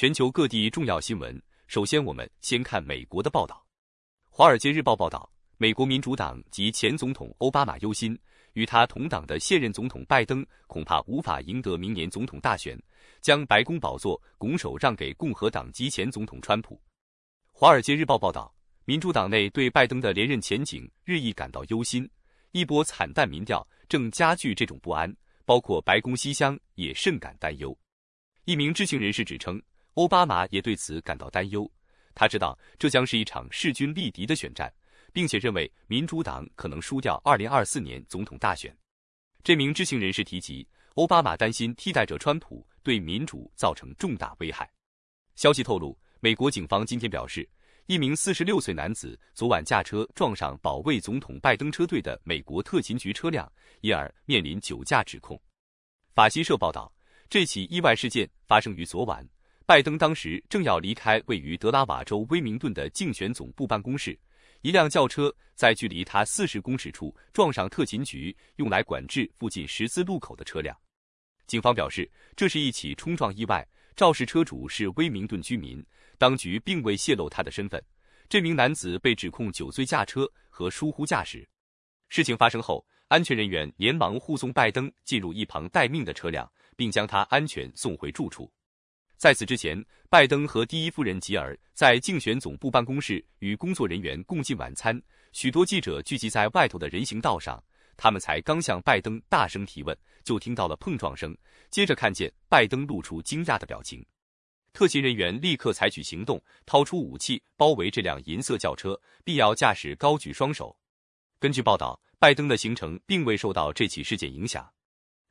全球各地重要新闻。首先，我们先看美国的报道。《华尔街日报》报道，美国民主党及前总统欧巴马忧心，与他同党的现任总统拜登恐怕无法赢得明年总统大选，将白宫宝座拱手让给共和党及前总统川普。《华尔街日报》报道，民主党内对拜登的连任前景日益感到忧心，一波惨淡民调正加剧这种不安，包括白宫西厢也甚感担忧。一名知情人士指称，欧巴马也对此感到担忧。他知道这将是一场势均力敌的选战，并且认为民主党可能输掉2024年总统大选。这名知情人士提及，欧巴马担心替代者川普对民主造成重大危害。消息透露，美国警方今天表示，一名46岁男子昨晚驾车撞上保卫总统拜登车队的美国特勤局车辆，因而面临酒驾指控。法新社报道。这起意外事件发生于昨晚，拜登当时正要离开位于德拉瓦州威明顿的竞选总部办公室，一辆轿车在距离他四十公尺处撞上特勤局用来管制附近十字路口的车辆。警方表示，这是一起冲撞意外，肇事车主是威明顿居民，当局并未泄露他的身份。这名男子被指控酒醉驾车和疏忽驾驶。事情发生后，安全人员连忙护送拜登进入一旁待命的车辆。并将他安全送回住处。在此之前，拜登和第一夫人吉尔在竞选总部办公室与工作人员共进晚餐，许多记者聚集在外头的人行道上。他们才刚向拜登大声提问，就听到了碰撞声，接着看见拜登露出惊讶的表情。特勤人员立刻采取行动，掏出武器包围这辆银色轿车，必要驾驶高举双手。根据报道，拜登的行程并未受到这起事件影响。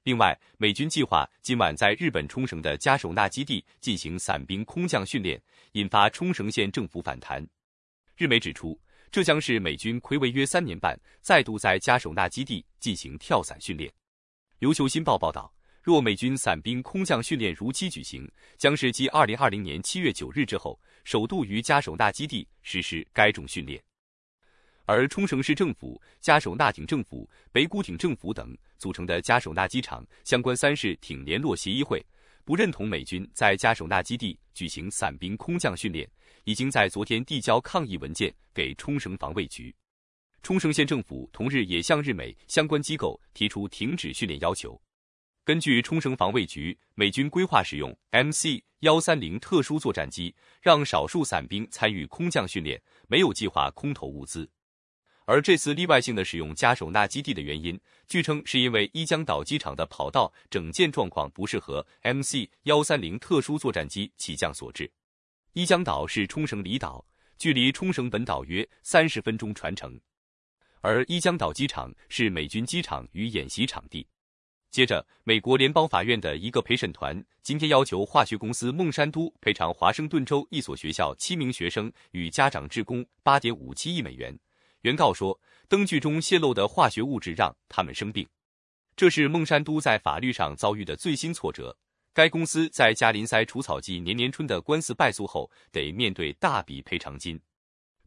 另外，美军计划今晚在日本冲绳的嘉手纳基地进行伞兵空降训练，引发冲绳县政府反弹。日媒指出，这将是美军睽违约三年半再度在嘉手纳基地进行跳伞训练。琉球新报报道，若美军伞兵空降训练如期举行，将是继二零二零年七月九日之后，首度于嘉手纳基地实施该种训练。而冲绳市政府、嘉手纳町政府、北谷町政府等组成的嘉手纳机场相关三市町联络协议会，不认同美军在嘉手纳基地举行伞兵空降训练，已经在昨天递交抗议文件给冲绳防卫局。冲绳县政府同日也向日美相关机构提出停止训练要求。根据冲绳防卫局，美军规划使用 MC 幺三零特殊作战机，让少数伞兵参与空降训练，没有计划空投物资。而这次例外性的使用嘉手纳基地的原因，据称是因为伊江岛机场的跑道整建状况不适合 MC 幺三零特殊作战机起降所致。伊江岛是冲绳离岛，距离冲绳本岛约三十分钟船程，而伊江岛机场是美军机场与演习场地。接着，美国联邦法院的一个陪审团今天要求化学公司孟山都赔偿华盛顿州一所学校七名学生与家长职工八点五七亿美元。原告说，灯具中泄漏的化学物质让他们生病，这是孟山都在法律上遭遇的最新挫折。该公司在加林塞除草剂年年春的官司败诉后，得面对大笔赔偿金。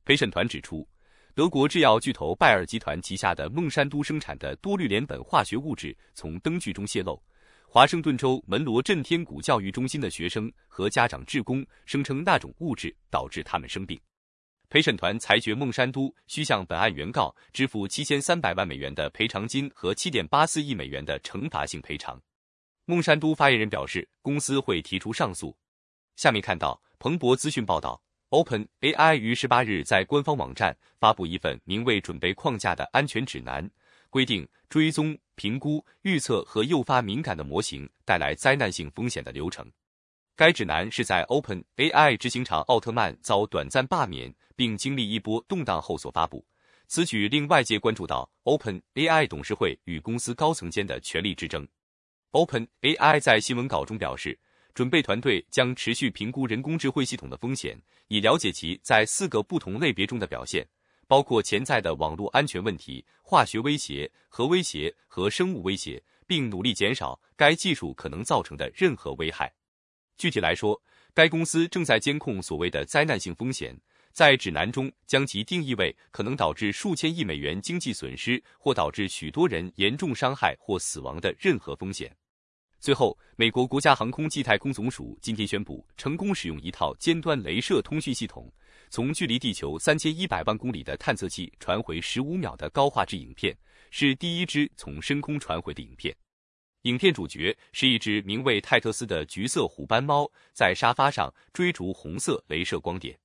陪审团指出，德国制药巨头拜耳集团旗下的孟山都生产的多氯联苯化学物质从灯具中泄漏。华盛顿州门罗镇天谷教育中心的学生和家长志工声称，那种物质导致他们生病。陪审团裁决孟山都需向本案原告支付七千三百万美元的赔偿金和七点八四亿美元的惩罚性赔偿。孟山都发言人表示，公司会提出上诉。下面看到彭博资讯报道，OpenAI 于十八日在官方网站发布一份名为《准备框架》的安全指南，规定追踪、评估、预测和诱发敏感的模型带来灾难性风险的流程。该指南是在 OpenAI 执行长奥特曼遭短暂罢免并经历一波动荡后所发布。此举令外界关注到 OpenAI 董事会与公司高层间的权力之争。OpenAI 在新闻稿中表示，准备团队将持续评估人工智慧系统的风险，以了解其在四个不同类别中的表现，包括潜在的网络安全问题、化学威胁、核威胁和生物威胁，并努力减少该技术可能造成的任何危害。具体来说，该公司正在监控所谓的灾难性风险，在指南中将其定义为可能导致数千亿美元经济损失或导致许多人严重伤害或死亡的任何风险。最后，美国国家航空暨太空总署今天宣布，成功使用一套尖端镭射通讯系统，从距离地球三千一百万公里的探测器传回十五秒的高画质影片，是第一支从深空传回的影片。影片主角是一只名为泰特斯的橘色虎斑猫，在沙发上追逐红色镭射光点。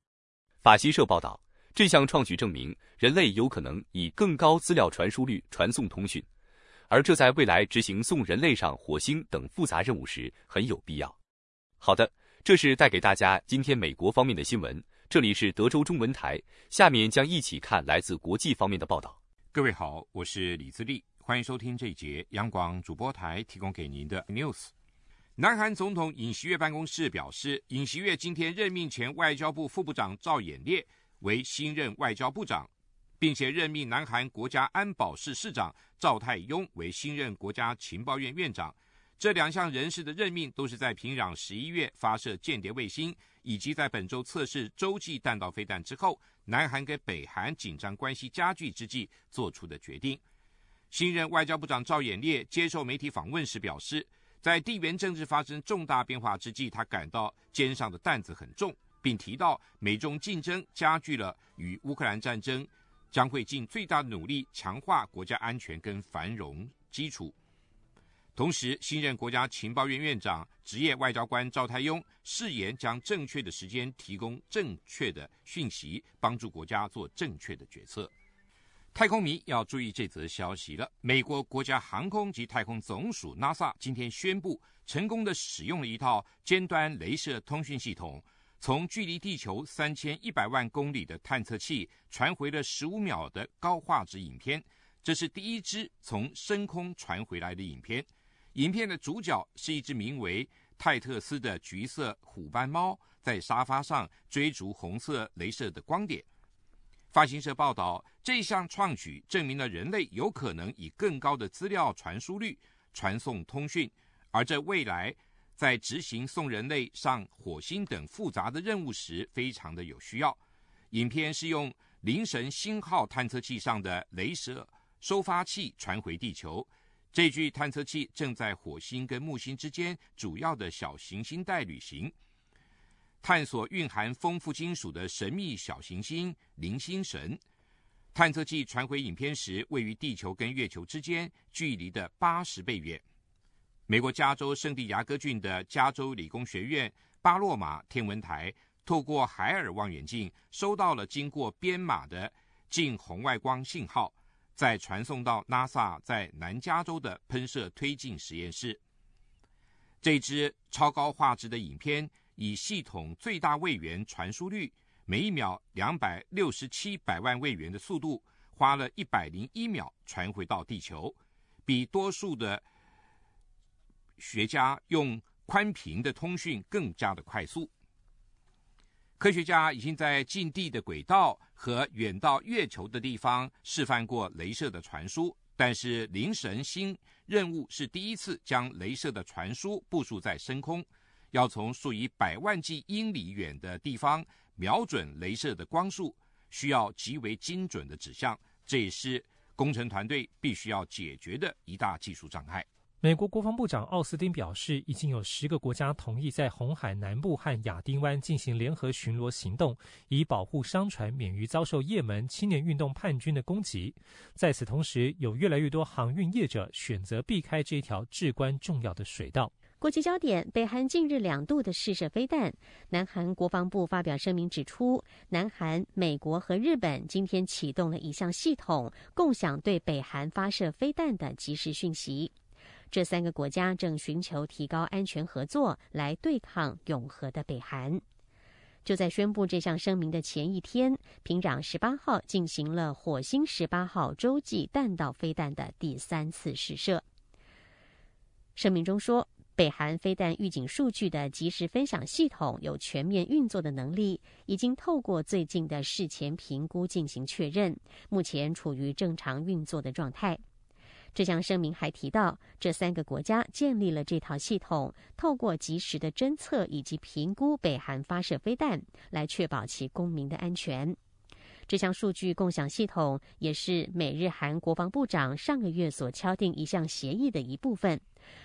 法新社报道，这项创举证明，人类有可能以更高资料传输率传送通讯。而这在未来执行送人类上火星等复杂任务时很有必要。好的，这是带给大家今天美国方面的新闻。这里是德州中文台，下面将一起看来自国际方面的报道。各位好，我是李自立，欢迎收听这一节央广主播台提供给您的 news。南韩总统尹锡悦办公室表示，尹锡悦今天任命前外交部副部长赵衍烈为新任外交部长。并且任命南韩国家安保室室长赵泰庸为新任国家情报院院长。这两项人事的任命都是在平壤十一月发射间谍卫星，以及在本周测试洲际弹道飞弹之后，南韩跟北韩紧张关系加剧之际做出的决定。新任外交部长赵衍烈接受媒体访问时表示，在地缘政治发生重大变化之际，他感到肩上的担子很重，并提到美中竞争加剧了与乌克兰战争。将会尽最大努力强化国家安全跟繁荣基础。同时，新任国家情报院院长、职业外交官赵泰庸誓言将正确的时间提供正确的讯息，帮助国家做正确的决策。太空迷要注意这则消息了：美国国家航空及太空总署 NASA 今天宣布，成功的使用了一套尖端镭射通讯系统。从距离地球三千一百万公里的探测器传回了十五秒的高画质影片，这是第一支从深空传回来的影片。影片的主角是一只名为泰特斯的橘色虎斑猫，在沙发上追逐红色镭射的光点。法新社报道，这项创举证明了人类有可能以更高的资料传输率传送通讯，而这未来。在执行送人类上火星等复杂的任务时，非常的有需要。影片是用灵神星号探测器上的雷射收发器传回地球。这具探测器正在火星跟木星之间主要的小行星带旅行，探索蕴含丰富金属的神秘小行星铃星神。探测器传回影片时，位于地球跟月球之间，距离的八十倍远。美国加州圣地牙哥郡的加州理工学院巴洛马天文台，透过海尔望远镜收到了经过编码的近红外光信号，再传送到 NASA 在南加州的喷射推进实验室。这支超高画质的影片以系统最大位元传输率，每一秒两百六十七百万位元的速度，花了一百零一秒传回到地球，比多数的。学家用宽频的通讯更加的快速。科学家已经在近地的轨道和远到月球的地方示范过镭射的传输，但是灵神星任务是第一次将镭射的传输部署在深空，要从数以百万计英里远的地方瞄准镭射的光束，需要极为精准的指向，这也是工程团队必须要解决的一大技术障碍。美国国防部长奥斯汀表示，已经有十个国家同意在红海南部和亚丁湾进行联合巡逻行动，以保护商船免于遭受也门青年运动叛军的攻击。在此同时，有越来越多航运业者选择避开这条至关重要的水道。国际焦点：北韩近日两度的试射飞弹。南韩国防部发表声明指出，南韩、美国和日本今天启动了一项系统，共享对北韩发射飞弹的即时讯息。这三个国家正寻求提高安全合作，来对抗永和的北韩。就在宣布这项声明的前一天，平壤十八号进行了火星十八号洲际弹道飞弹的第三次试射。声明中说，北韩飞弹预警数据的及时分享系统有全面运作的能力，已经透过最近的事前评估进行确认，目前处于正常运作的状态。这项声明还提到，这三个国家建立了这套系统，透过及时的侦测以及评估北韩发射飞弹，来确保其公民的安全。这项数据共享系统也是美日韩国防部长上个月所敲定一项协议的一部分。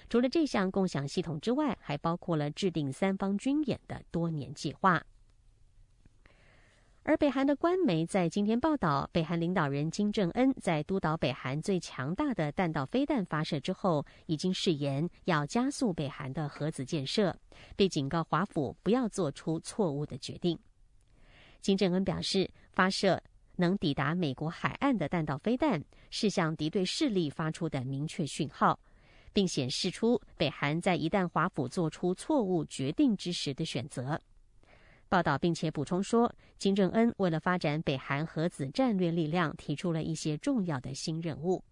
除了这项共享系统之外，还包括了制定三方军演的多年计划。而北韩的官媒在今天报道，北韩领导人金正恩在督导北韩最强大的弹道飞弹发射之后，已经誓言要加速北韩的核子建设，并警告华府不要做出错误的决定。金正恩表示，发射能抵达美国海岸的弹道飞弹是向敌对势力发出的明确讯号，并显示出北韩在一旦华府做出错误决定之时的选择。报道并且补充说，金正恩为了发展北韩核子战略力量，提出了一些重要的新任务。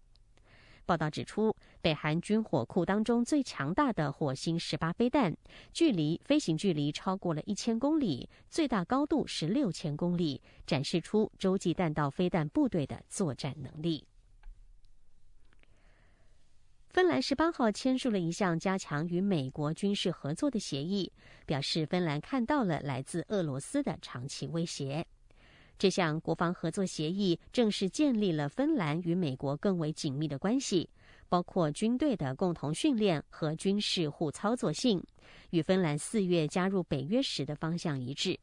报道指出，北韩军火库当中最强大的火星十八飞弹，距离飞行距离超过了一千公里，最大高度是六千公里，展示出洲际弹道飞弹部队的作战能力。芬兰十八号签署了一项加强与美国军事合作的协议，表示芬兰看到了来自俄罗斯的长期威胁。这项国防合作协议正式建立了芬兰与美国更为紧密的关系，包括军队的共同训练和军事互操作性，与芬兰四月加入北约时的方向一致。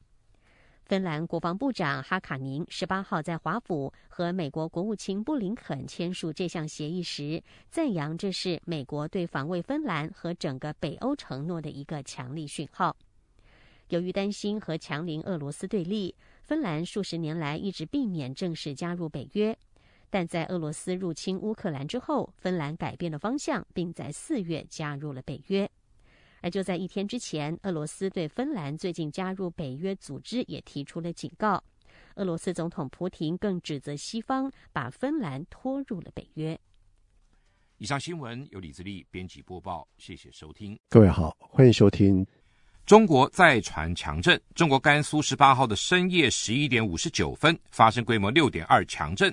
芬兰国防部长哈卡宁十八号在华府和美国国务卿布林肯签署这项协议时，赞扬这是美国对防卫芬兰和整个北欧承诺的一个强力讯号。由于担心和强邻俄罗斯对立，芬兰数十年来一直避免正式加入北约。但在俄罗斯入侵乌克兰之后，芬兰改变了方向，并在四月加入了北约。而就在一天之前，俄罗斯对芬兰最近加入北约组织也提出了警告。俄罗斯总统普廷更指责西方把芬兰拖入了北约。以上新闻由李自力编辑播报，谢谢收听。各位好，欢迎收听。中国再传强震，中国甘肃十八号的深夜十一点五十九分发生规模六点二强震。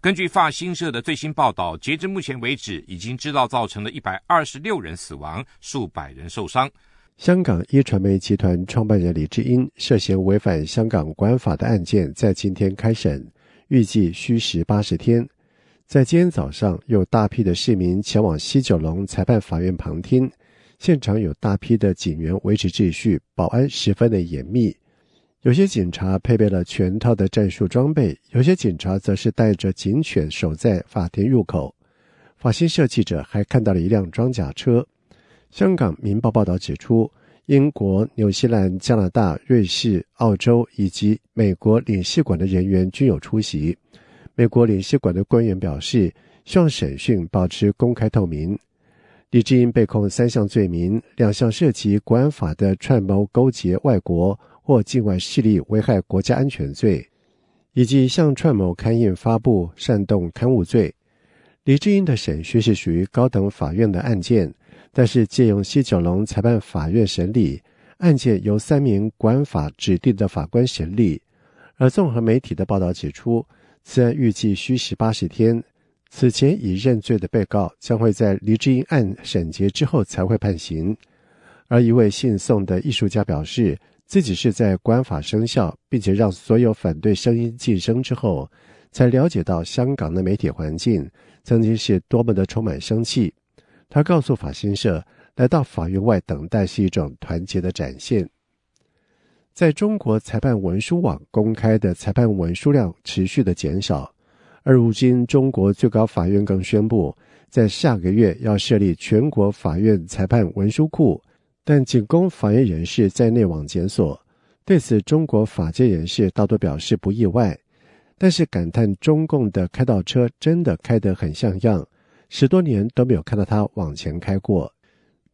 根据法新社的最新报道，截至目前为止，已经知道造成了一百二十六人死亡，数百人受伤。香港壹传媒集团创办人李志英涉嫌违反香港国安法的案件，在今天开审，预计需时八十天。在今天早上，有大批的市民前往西九龙裁判法院旁听，现场有大批的警员维持秩序，保安十分的严密。有些警察配备了全套的战术装备，有些警察则是带着警犬守在法庭入口。法新社记者还看到了一辆装甲车。香港《明报》报道指出，英国、纽西兰、加拿大、瑞士、澳洲以及美国领事馆的人员均有出席。美国领事馆的官员表示，希望审讯保持公开透明。李志英被控三项罪名，两项涉及国安法的串谋勾结外国。或境外势力危害国家安全罪，以及向串谋刊印、发布煽动刊物罪。李志英的审讯是属于高等法院的案件，但是借用西九龙裁判法院审理案件，由三名国安法指定的法官审理。而综合媒体的报道指出，此案预计需时八十天。此前已认罪的被告将会在黎智英案审结之后才会判刑。而一位姓宋的艺术家表示。自己是在国安法生效，并且让所有反对声音噤声之后，才了解到香港的媒体环境曾经是多么的充满生气。他告诉法新社，来到法院外等待是一种团结的展现。在中国裁判文书网公开的裁判文书量持续的减少，而如今中国最高法院更宣布，在下个月要设立全国法院裁判文书库。但仅供法院人士在内网检索，对此中国法界人士大多表示不意外，但是感叹中共的开倒车真的开得很像样，十多年都没有看到它往前开过。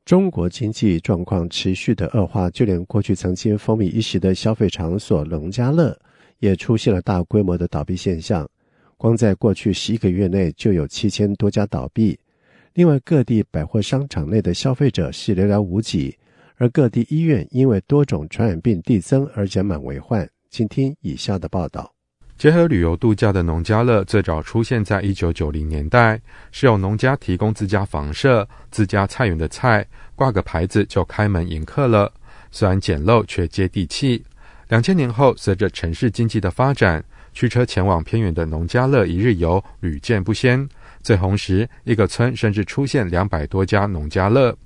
中国经济状况持续的恶化，就连过去曾经风靡一时的消费场所农家乐，也出现了大规模的倒闭现象，光在过去十一个月内就有七千多家倒闭。另外，各地百货商场内的消费者是寥寥无几。而各地医院因为多种传染病递增而人满为患。请听以下的报道：结合旅游度假的农家乐最早出现在一九九零年代，是由农家提供自家房舍、自家菜园的菜，挂个牌子就开门迎客了。虽然简陋却接地气。两千年后，随着城市经济的发展，驱车前往偏远的农家乐一日游屡见不鲜。最红时，一个村甚至出现两百多家农家乐。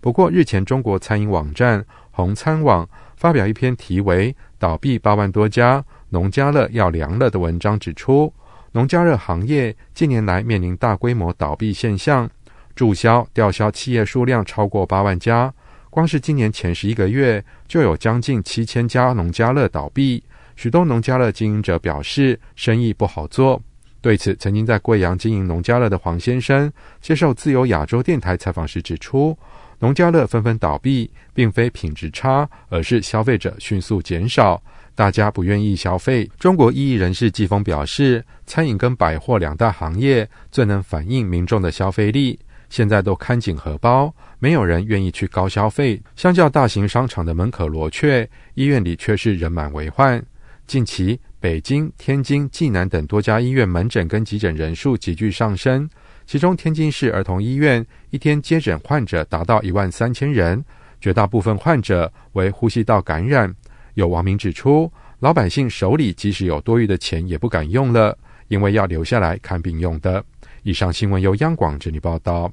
不过，日前中国餐饮网站红餐网发表一篇题为“倒闭八万多家，农家乐要凉了”的文章，指出，农家乐行业近年来面临大规模倒闭现象，注销、吊销企业数量超过八万家。光是今年前十一个月，就有将近七千家农家乐倒闭。许多农家乐经营者表示，生意不好做。对此，曾经在贵阳经营农家乐的黄先生接受自由亚洲电台采访时指出，农家乐纷纷倒闭，并非品质差，而是消费者迅速减少，大家不愿意消费。中国异议人士季风表示，餐饮跟百货两大行业最能反映民众的消费力。现在都看紧荷包，没有人愿意去高消费。相较大型商场的门可罗雀，医院里却是人满为患。近期，北京、天津、济南等多家医院门诊跟急诊人数急剧上升，其中天津市儿童医院一天接诊患者达到一万三千人，绝大部分患者为呼吸道感染。有网民指出，老百姓手里即使有多余的钱也不敢用了，因为要留下来看病用的。以上新闻由央广整理报道。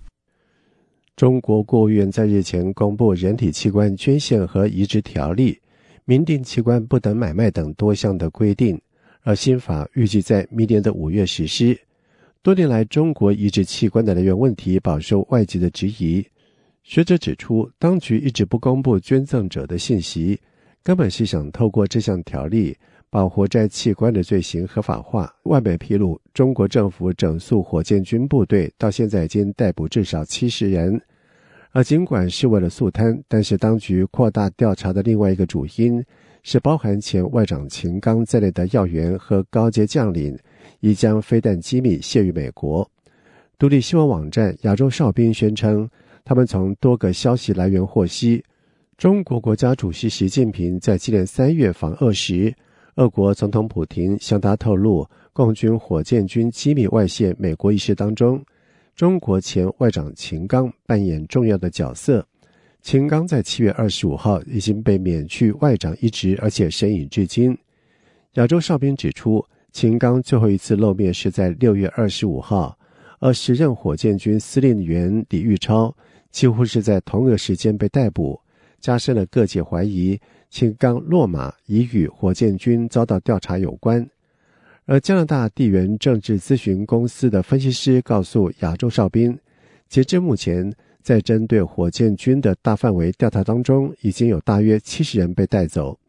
中国国务院在日前公布《人体器官捐献和移植条例》，明定器官不得买卖等多项的规定，而新法预计在明年的五月实施。多年来，中国移植器官的来源问题饱受外界的质疑。学者指出，当局一直不公布捐赠者的信息，根本是想透过这项条例。把活摘器官的罪行合法化。外媒披露，中国政府整肃火箭军部队到现在已经逮捕至少七十人。而尽管是为了肃贪，但是当局扩大调查的另外一个主因是，包含前外长秦刚在内的要员和高阶将领已将飞弹机密泄于美国。独立新闻网站亚洲哨兵宣称，他们从多个消息来源获悉，中国国家主席习近平在今年三月访俄时。俄国总统普京向他透露，共军火箭军机密外泄美国一事当中，中国前外长秦刚扮演重要的角色。秦刚在七月二十五号已经被免去外长一职，而且申隐至今。亚洲哨兵指出，秦刚最后一次露面是在六月二十五号，而时任火箭军司令员李玉超几乎是在同个时间被逮捕，加深了各界怀疑。秦刚落马已与火箭军遭到调查有关，而加拿大地缘政治咨询公司的分析师告诉亚洲哨兵，截至目前，在针对火箭军的大范围调查当中，已经有大约七十人被带走。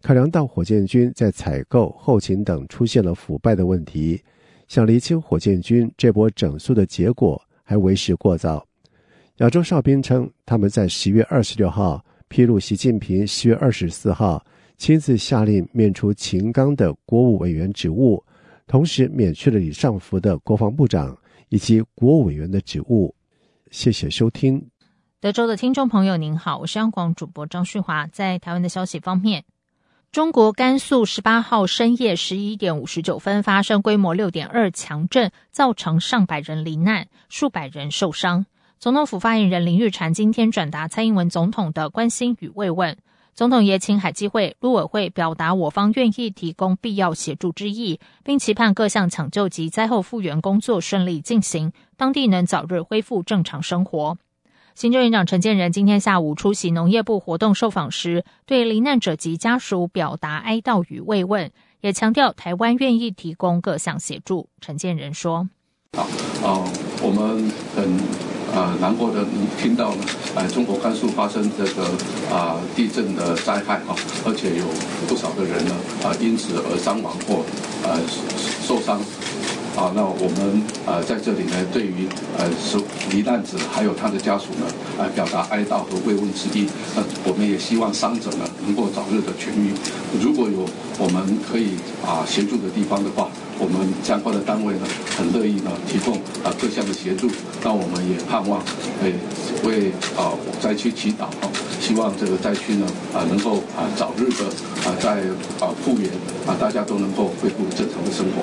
考量到火箭军在采购、后勤等出现了腐败的问题，想厘清火箭军这波整肃的结果还为时过早。亚洲哨兵称，他们在十月二十六号。披露，习近平十月二十四号亲自下令免除秦刚的国务委员职务，同时免去了李尚福的国防部长以及国务委员的职务。谢谢收听。德州的听众朋友您好，我是央广主播张旭华。在台湾的消息方面，中国甘肃十八号深夜十一点五十九分发生规模六点二强震，造成上百人罹难，数百人受伤。总统府发言人林玉婵今天转达蔡英文总统的关心与慰问，总统也请海基会、陆委会表达我方愿意提供必要协助之意，并期盼各项抢救及灾后复原工作顺利进行，当地能早日恢复正常生活。行政院长陈建仁今天下午出席农业部活动受访时，对罹难者及家属表达哀悼与慰问，也强调台湾愿意提供各项协助。陈建仁说：“好，哦，我们很。”啊，难过的听到呢，呃，中国甘肃发生这个啊地震的灾害啊，而且有不少的人呢啊因此而伤亡或呃受伤。啊，那我们呃在这里呢，对于呃受罹难者还有他的家属呢，呃表达哀悼和慰问之意。那我们也希望伤者呢能够早日的痊愈。如果有我们可以啊协助的地方的话，我们相关的单位呢很乐意呢提供啊各项的协助。那我们也盼望诶为啊灾区祈祷啊，希望这个灾区呢啊能够啊早日的啊在啊复原啊大家都能够恢复正常的生活。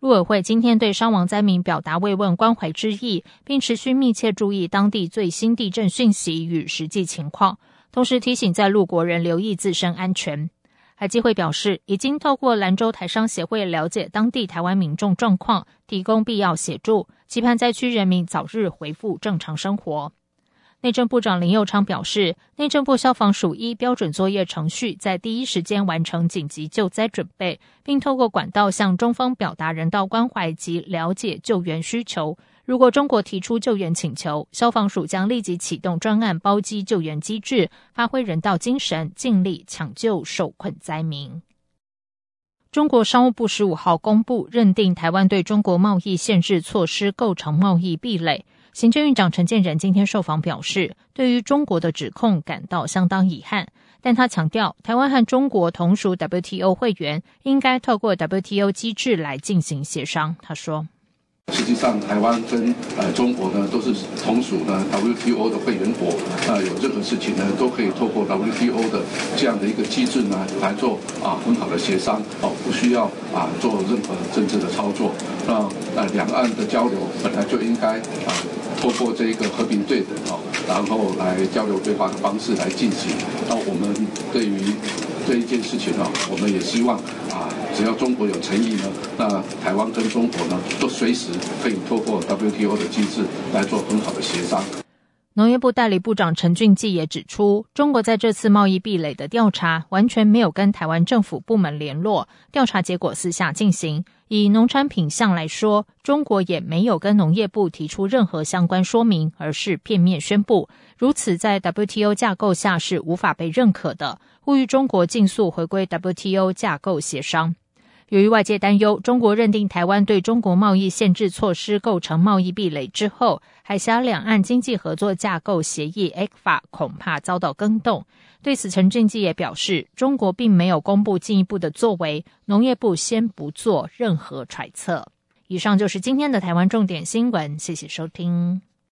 陆委会今天对伤亡灾民表达慰问关怀之意，并持续密切注意当地最新地震讯息与实际情况，同时提醒在陆国人留意自身安全。海基会表示，已经透过兰州台商协会了解当地台湾民众状况，提供必要协助，期盼灾区人民早日恢复正常生活。内政部长林佑昌表示，内政部消防署依标准作业程序，在第一时间完成紧急救灾准备，并透过管道向中方表达人道关怀及了解救援需求。如果中国提出救援请求，消防署将立即启动专案包机救援机制，发挥人道精神，尽力抢救受困灾民。中国商务部十五号公布，认定台湾对中国贸易限制措施构成贸易壁垒。行政院长陈建仁今天受访表示，对于中国的指控感到相当遗憾，但他强调，台湾和中国同属 WTO 会员，应该透过 WTO 机制来进行协商。他说。实际上，台湾跟呃中国呢都是同属呢 WTO 的会员国，那有任何事情呢都可以透过 WTO 的这样的一个机制呢来做啊很好的协商哦，不需要啊做任何政治的操作。那呃两岸的交流本来就应该啊透过这一个和平对等哦，然后来交流对话的方式来进行。那我们对于这一件事情呢，我们也希望啊。只要中国有诚意呢，那台湾跟中国呢，都随时可以透过 WTO 的机制来做很好的协商。农业部代理部长陈俊记也指出，中国在这次贸易壁垒的调查完全没有跟台湾政府部门联络，调查结果私下进行。以农产品项来说，中国也没有跟农业部提出任何相关说明，而是片面宣布。如此在 WTO 架构下是无法被认可的，呼吁中国尽速回归 WTO 架构协商。由于外界担忧中国认定台湾对中国贸易限制措施构成贸易壁垒之后，海峡两岸经济合作架构协议 ECFA 恐怕遭到更动。对此，陈俊基也表示，中国并没有公布进一步的作为，农业部先不做任何揣测。以上就是今天的台湾重点新闻，谢谢收听。